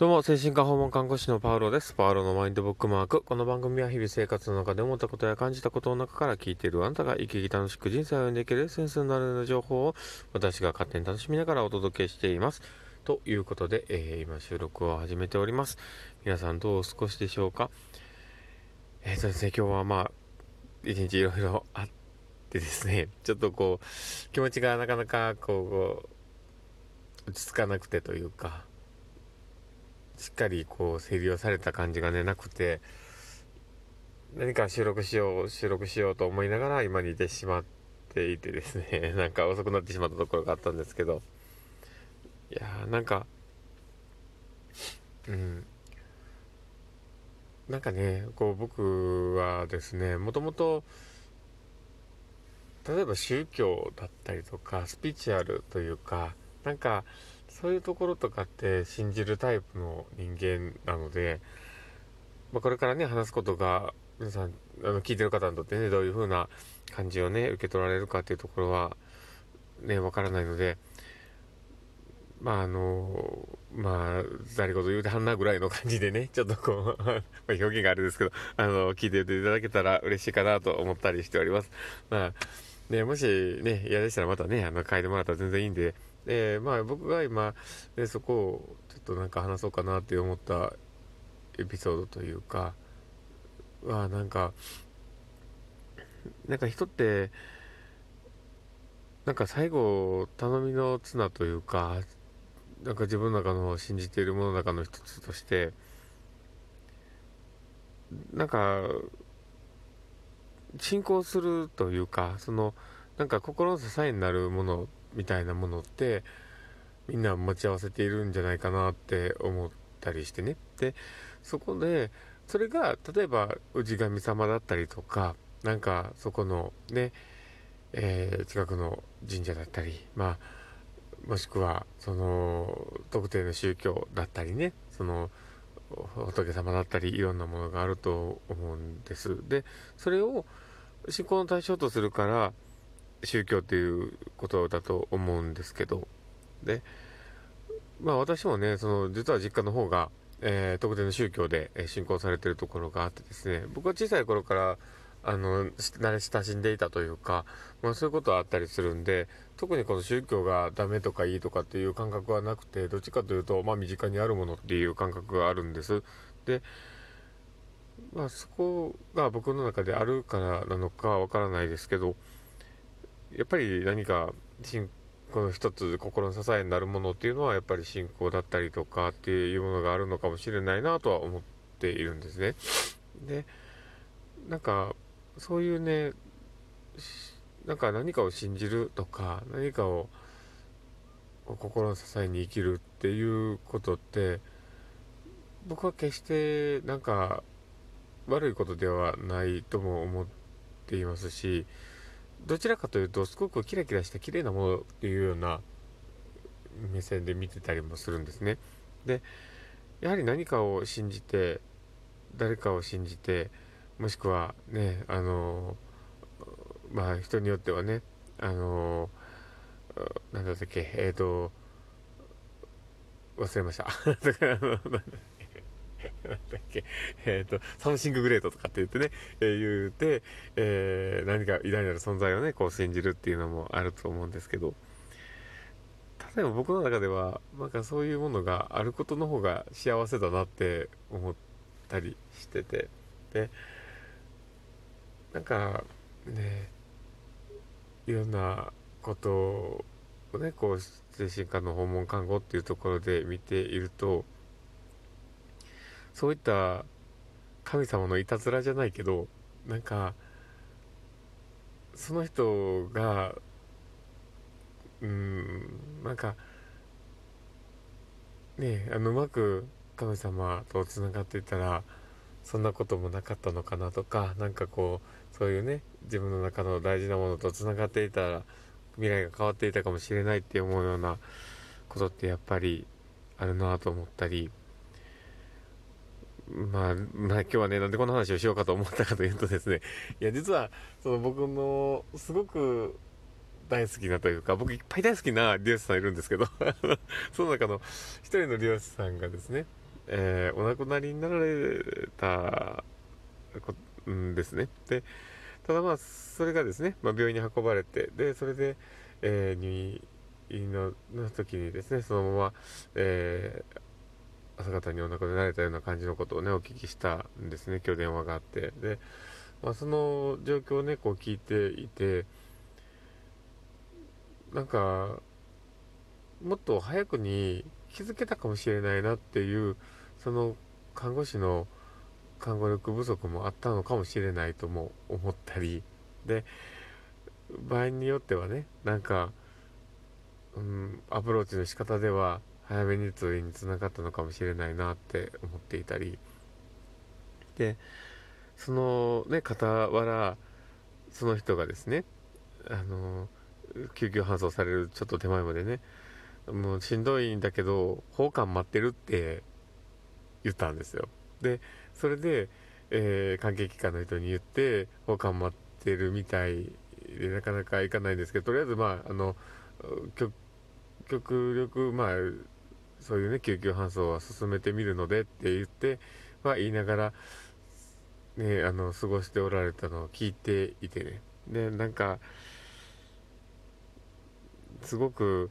どうも、精神科訪問看護師のパウロです。パウロのマインドブックマーク。この番組は日々生活の中で思ったことや感じたことの中から聞いているあなたが生き生き楽しく人生を歩んでいけるセンスになるような情報を私が勝手に楽しみながらお届けしています。ということで、えー、今収録を始めております。皆さんどうお過ごしでしょうか？えーとですね、今日はまあ、一日いろいろあってですね、ちょっとこう、気持ちがなかなかこう、落ち着かなくてというか、しっかりこう整理をされた感じがねなくて何か収録しよう収録しようと思いながら今にいてしまっていてですね なんか遅くなってしまったところがあったんですけど。いやーなんかうん。なんかねこう僕はですねもともと例えば宗教だったりとかスピリチュアルというかなんかそういうところとかって信じるタイプの人間なので、まあ、これからね話すことが皆さんあの聞いてる方にとってねどういう風な感じをね受け取られるかっていうところはねわからないのでまああのまあ誰事言うてはんなぐらいの感じでねちょっとこう ま表現があれですけどあの聞いていただけたら嬉しいかなと思ったりしております。まあねもしね嫌でしたらまたねあの書いてもらったら全然いいんででまあ僕が今、ね、そこをちょっとなんか話そうかなって思ったエピソードというかはなんかなんか人ってなんか最後頼みの綱というかなんか自分の中の信じているものの中の一つとしてなんか信仰するというかそのなんか心の支えになるものみたいなものってみんな持ち合わせているんじゃないかなって思ったりしてね。でそこでそれが例えば氏神様だったりとかなんかそこのね、えー、近くの神社だったりまあもしくはその特定の宗教だったりねその仏様だったりいろんなものがあると思うんです。でそれを信仰の対象とするから宗教っていうことだと思うんですけど、で、まあ私もね、その、実は実家の方が、えー、特定の宗教で信仰されてるところがあってですね、僕は小さい頃から、あの、慣れ親しんでいたというか、まあそういうことはあったりするんで、特にこの宗教がダメとかいいとかっていう感覚はなくて、どっちかというと、まあ身近にあるものっていう感覚があるんです。で、まあそこが僕の中であるからなのかわからないですけど、やっぱり何か信仰の一つ心の支えになるものっていうのはやっぱり信仰だったりとかっていうものがあるのかもしれないなとは思っているんですね。でなんかそういうねなんか何かを信じるとか何かを心の支えに生きるっていうことって僕は決してなんか悪いことではないとも思っていますしどちらかというとすごくキラキラした綺麗なものっていうような目線で見てたりもするんですね。でやはり何かを信じて誰かを信じてもしくはねあのまあ人によってはねあのなんだっけえっ、ー、と忘れました。だからなんだっけ、えっ、ー、と、 something great とかって言ってね、えー、言うて、えー、何か偉大なる存在をね、こう信じるっていうのもあると思うんですけど、例えば僕の中では、なんかそういうものがあることの方が幸せだなって思ったりしてて、で、なんか、ね、いろんなことをね、こう、精神科の訪問看護っていうところで見ていると、そういった神様のいたずらじゃないけどなんかその人がうんなんかねあのうまく神様とつながっていたらそんなこともなかったのかなとか何かこうそういうね自分の中の大事なものとつながっていたら未来が変わっていたかもしれないって思うようなことってやっぱりあるなと思ったりまあ、まあ今日はね、なんでこの話をしようかと思ったかというとですね、いや実は、その僕のすごく大好きなというか、僕いっぱい大好きな利用者さんいるんですけど、その中の一人の利用者さんがですね、えー、お亡くなりになられたんですね。で、ただまあ、それがですね、まあ、病院に運ばれて、で、それで、えー、入院のの時にですね、そのまま、えー、朝方にお亡くなりになれたような感じのことをね、お聞きしたんですね、今日電話があって。で、まあ、その状況をね、こう聞いていて、なんか、もっと早くに気づけたかもしれないなっていう、その看護師の看護力不足もあったのかもしれないとも思ったり、で、場合によってはね、なんか、うん、アプローチの仕方では早めに通院につながったのかもしれないなって思っていたり、で、そのね、傍ら、その人がですね、あの、救急搬送されるちょっと手前までね、もうしんどいんだけど、奉還待ってるって言ったんですよ。で、それで、えー、関係機関の人に言って、奉還待ってるみたいで、なかなか行かないんですけど、とりあえず、まあ、あの、極力、まあ、そういうね、救急搬送は進めてみるのでって言って、まあ、言いながら、ね、あの、過ごしておられたのを聞いていてね。で、なんか、すごく、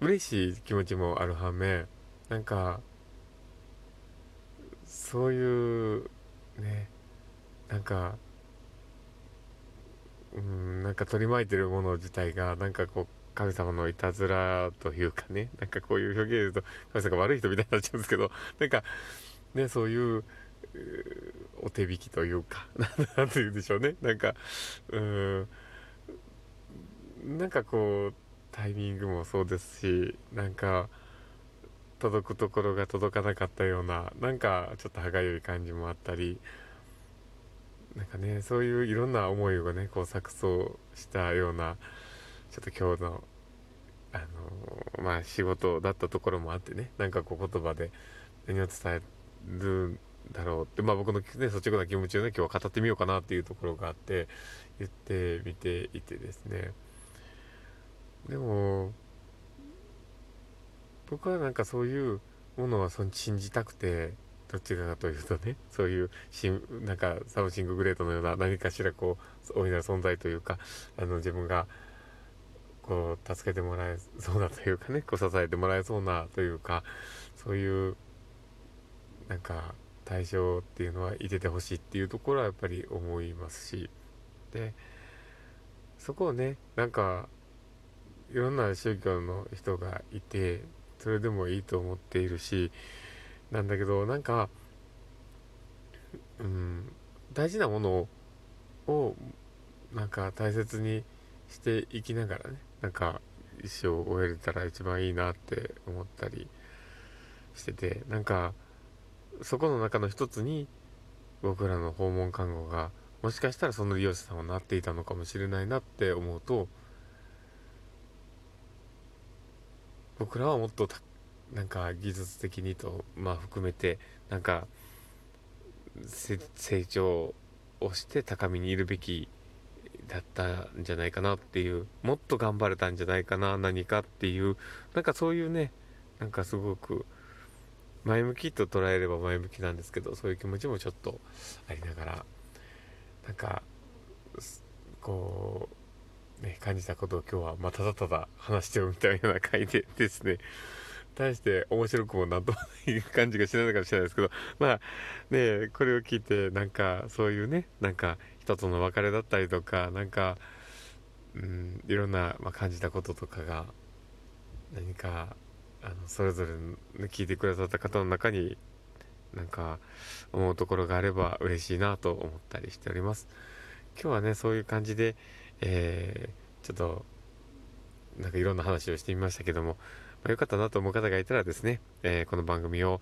嬉しい気持ちもある反面、なんか、そういう、ね、なんか、うん、なんか取り巻いてるもの自体が、なんかこう、神様のいたずらというかね、なんかこういう表現で言うと、神様が悪い人みたいになっちゃうんですけど、なんか、ね、そういう、お手引きというか、なんて言うんでしょうね。なんか、うん、なんかこう、タイミングもそうですし、なんか、届くところが届かなかったような、なんかちょっと歯がゆい感じもあったり、なんかね、そういういろんな思いをね、こう錯綜したような、ちょっと今日の、あのまあ仕事だったところもあってね、なんかこう言葉で何を伝えるんだろうって、まあ僕のね、率直な気持ちをね、今日は語ってみようかなっていうところがあって、言ってみていてですね。でも、僕はなんかそういうものはその信じたくて、どっちかというとね、そういうし、なんか something great のような何かしらこう、大いなる存在というか、あの自分がこう、助けてもらえそうなというかね、こう支えてもらえそうなというか、そういう、なんか対象っていうのはいててほしいっていうところはやっぱり思いますし、で、そこをね、なんか、いろんな宗教の人がいて、それでもいいと思っているし、なんだけど、なんか、うん、大事なものを、なんか大切にしていきながらね、なんか一生終えれたら一番いいなって思ったりしてて、なんか、そこの中の一つに、僕らの訪問看護が、もしかしたらその利用者さんはなっていたのかもしれないなって思うと、僕らはもっとなんか技術的にと、まあ含めて、なんか、成長をして高みにいるべきだったんじゃないかなっていう、もっと頑張れたんじゃないかな、何かっていう、なんかそういうね、なんかすごく、前向きと捉えれば前向きなんですけど、そういう気持ちもちょっとありながら、なんか、こう、ね、感じたことを今日は、ま、ただただ話してるみたいな回でですね、大して面白くもなんともない感じがしないのかもしれないですけど、まあね、これを聞いて、なんかそういうね、なんか人との別れだったりとか、なんか、うん、いろんな、まあ、感じたこととかが、何か、あの、それぞれ、聞いてくださった方の中に、なんか、思うところがあれば嬉しいなと思ったりしております。今日はね、そういう感じで、えー、ちょっと、なんかいろんな話をしてみましたけども、まあ、よかったなと思う方がいたらですね、えー、この番組を、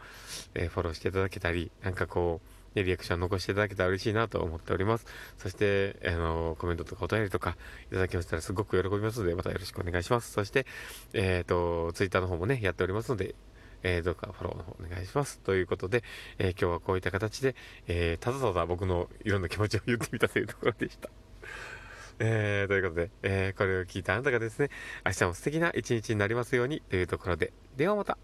えー、フォローしていただけたり、なんかこう、ね、リアクション残していただけたら嬉しいなと思っております。そして、あの、コメントとかお便りとかいただきましたらすごく喜びますので、またよろしくお願いします。そして、えっ、ー、と、ツイッターの方もね、やっておりますので、えー、どうかフォローの方お願いします。ということで、えー、今日はこういった形で、えー、ただただ僕のいろんな気持ちを言ってみたというところでした。えー、ということで、えー、これを聞いたあなたがですね、明日も素敵な一日になりますようにというところで、ではまた。